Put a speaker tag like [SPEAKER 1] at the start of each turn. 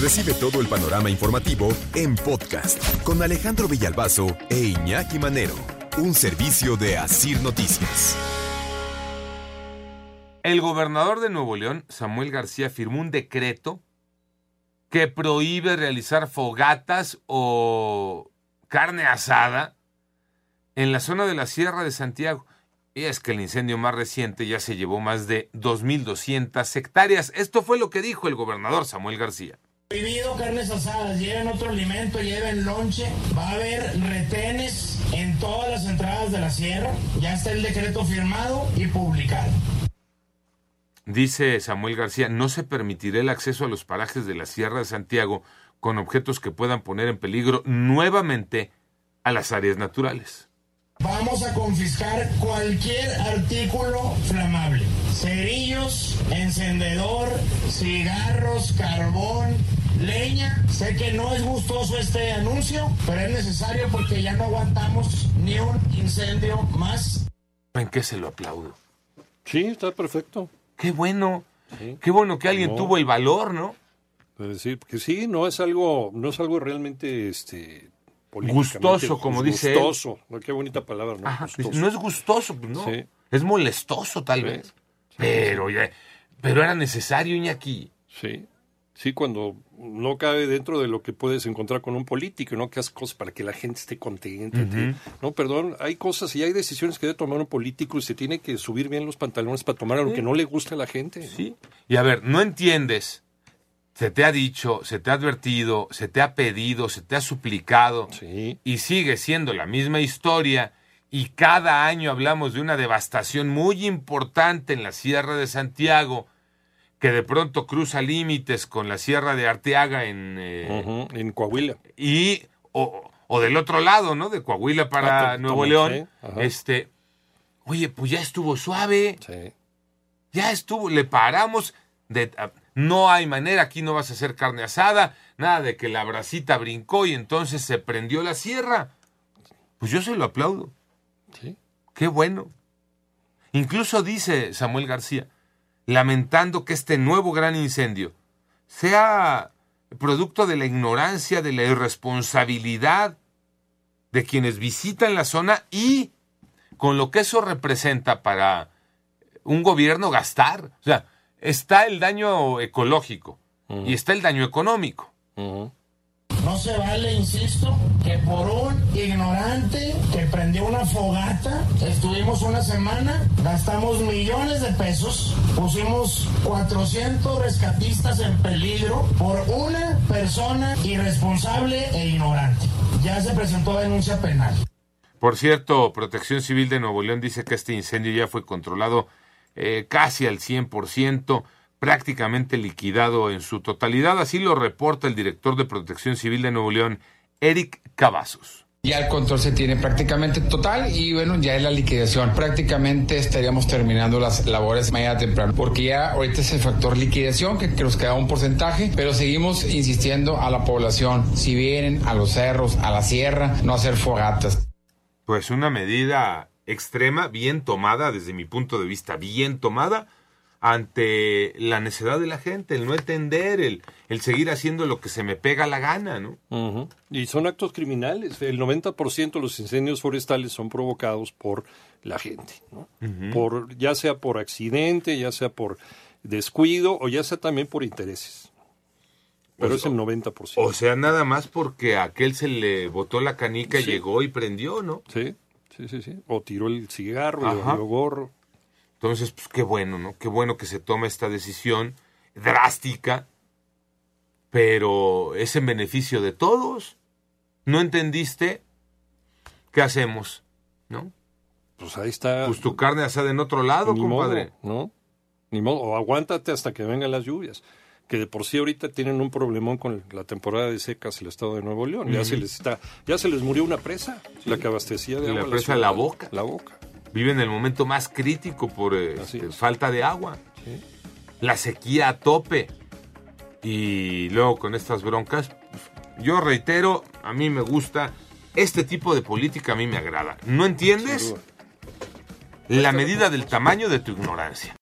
[SPEAKER 1] Recibe todo el panorama informativo en podcast con Alejandro Villalbazo e Iñaki Manero, un servicio de Asir Noticias.
[SPEAKER 2] El gobernador de Nuevo León, Samuel García, firmó un decreto que prohíbe realizar fogatas o carne asada en la zona de la Sierra de Santiago. Y es que el incendio más reciente ya se llevó más de 2.200 hectáreas. Esto fue lo que dijo el gobernador Samuel García.
[SPEAKER 3] Prohibido carnes asadas, lleven otro alimento, lleven lonche, va a haber retenes en todas las entradas de la sierra, ya está el decreto firmado y publicado.
[SPEAKER 2] Dice Samuel García, no se permitirá el acceso a los parajes de la Sierra de Santiago con objetos que puedan poner en peligro nuevamente a las áreas naturales.
[SPEAKER 3] Vamos a confiscar cualquier artículo flamable. Cerillos, encendedor, cigarros, carbón, leña. Sé que no es gustoso este anuncio, pero es necesario porque ya no aguantamos ni un incendio más.
[SPEAKER 2] ¿En qué se lo aplaudo?
[SPEAKER 4] Sí, está perfecto.
[SPEAKER 2] Qué bueno. Qué bueno que alguien
[SPEAKER 4] No.
[SPEAKER 2] tuvo el valor, ¿no?
[SPEAKER 4] Es decir, que sí, no es algo, no es algo realmente este
[SPEAKER 2] Gustoso, como dice.
[SPEAKER 4] Gustoso, qué bonita palabra, ¿no?
[SPEAKER 2] Ajá, no es gustoso, pues no.
[SPEAKER 4] Sí.
[SPEAKER 2] Es molestoso, tal
[SPEAKER 4] Sí.
[SPEAKER 2] vez. Pero, ya, pero era necesario, Iñaki.
[SPEAKER 4] Sí, sí, cuando no cabe dentro de lo que puedes encontrar con un político, ¿no? Que hace cosas para que la gente esté contenta. No, perdón, hay cosas y hay decisiones que debe tomar un político y se tiene que subir bien los pantalones para tomar lo que no le gusta a la gente.
[SPEAKER 2] Sí. Y a ver, no entiendes. Se te ha dicho, se te ha advertido, se te ha pedido, se te ha suplicado.
[SPEAKER 4] Sí,
[SPEAKER 2] Y sigue siendo la misma historia. Y cada año hablamos de una devastación muy importante en la Sierra de Santiago, que de pronto cruza límites con la Sierra de Arteaga en, eh,
[SPEAKER 4] en Coahuila.
[SPEAKER 2] y o, o del otro lado, ¿no? De Coahuila para
[SPEAKER 4] Ah,
[SPEAKER 2] Nuevo León.
[SPEAKER 4] sí,
[SPEAKER 2] este, oye, pues ya estuvo suave,
[SPEAKER 4] Sí.
[SPEAKER 2] ya estuvo, le paramos. De, a- no hay manera, aquí no vas a hacer carne asada, nada de que la bracita brincó y entonces se prendió la sierra. Pues yo se lo aplaudo.
[SPEAKER 4] Sí.
[SPEAKER 2] Qué bueno. Incluso dice Samuel García, lamentando que este nuevo gran incendio sea producto de la ignorancia, de la irresponsabilidad de quienes visitan la zona y con lo que eso representa para un gobierno gastar. O sea, está el daño ecológico y está el daño económico.
[SPEAKER 3] No se vale, insisto, que por un ignorante que prendió una fogata, estuvimos una semana, gastamos millones de pesos, pusimos 400 rescatistas en peligro por una persona irresponsable e ignorante. Ya se presentó denuncia penal.
[SPEAKER 2] Por cierto, Protección Civil de Nuevo León dice que este incendio ya fue controlado eh, casi al 100%, prácticamente liquidado en su totalidad. Así lo reporta el director de Protección Civil de Nuevo León, Eric Cavazos.
[SPEAKER 5] Ya el control se tiene prácticamente total y bueno, ya es la liquidación. Prácticamente estaríamos terminando las labores mañana temprano, porque ya ahorita es el factor liquidación que, que nos queda un porcentaje, pero seguimos insistiendo a la población, si vienen a los cerros, a la sierra, no hacer fogatas.
[SPEAKER 2] Pues una medida extrema, bien tomada desde mi punto de vista, bien tomada ante la necedad de la gente, el no entender, el, el seguir haciendo lo que se me pega la gana, ¿no?
[SPEAKER 4] Y son actos criminales. El 90% de los incendios forestales son provocados por la gente, ¿no? por, ya sea por accidente, ya sea por descuido o ya sea también por intereses. Pero
[SPEAKER 2] Pues,
[SPEAKER 4] es el 90%.
[SPEAKER 2] O sea, nada más porque a aquel se le botó la canica,
[SPEAKER 4] Sí.
[SPEAKER 2] llegó y prendió, ¿no?
[SPEAKER 4] sí, sí, sí, sí. O tiró el cigarro, valió gorro.
[SPEAKER 2] Entonces, pues qué bueno, ¿no? Qué bueno que se toma esta decisión drástica, pero es en beneficio de todos. ¿No entendiste? ¿Qué hacemos? ¿No?
[SPEAKER 4] Pues ahí está.
[SPEAKER 2] Pues tu carne asada en otro lado,
[SPEAKER 4] Ni
[SPEAKER 2] compadre.
[SPEAKER 4] modo, ¿no? Ni modo. O aguántate hasta que vengan las lluvias. Que de por sí ahorita tienen un problemón con la temporada de secas el estado de Nuevo León. Ya se les está, ya se les murió una presa, la que abastecía de
[SPEAKER 2] Y la
[SPEAKER 4] agua. a
[SPEAKER 2] presa
[SPEAKER 4] ciudad.
[SPEAKER 2] La Boca.
[SPEAKER 4] La boca.
[SPEAKER 2] Vive en el momento más crítico por eh, este,
[SPEAKER 4] es.
[SPEAKER 2] falta de agua.
[SPEAKER 4] Sí.
[SPEAKER 2] La sequía a tope. Y luego con estas broncas, yo reitero, a mí me gusta, este tipo de política a mí me agrada. ¿No entiendes? La medida del tamaño de tu ignorancia.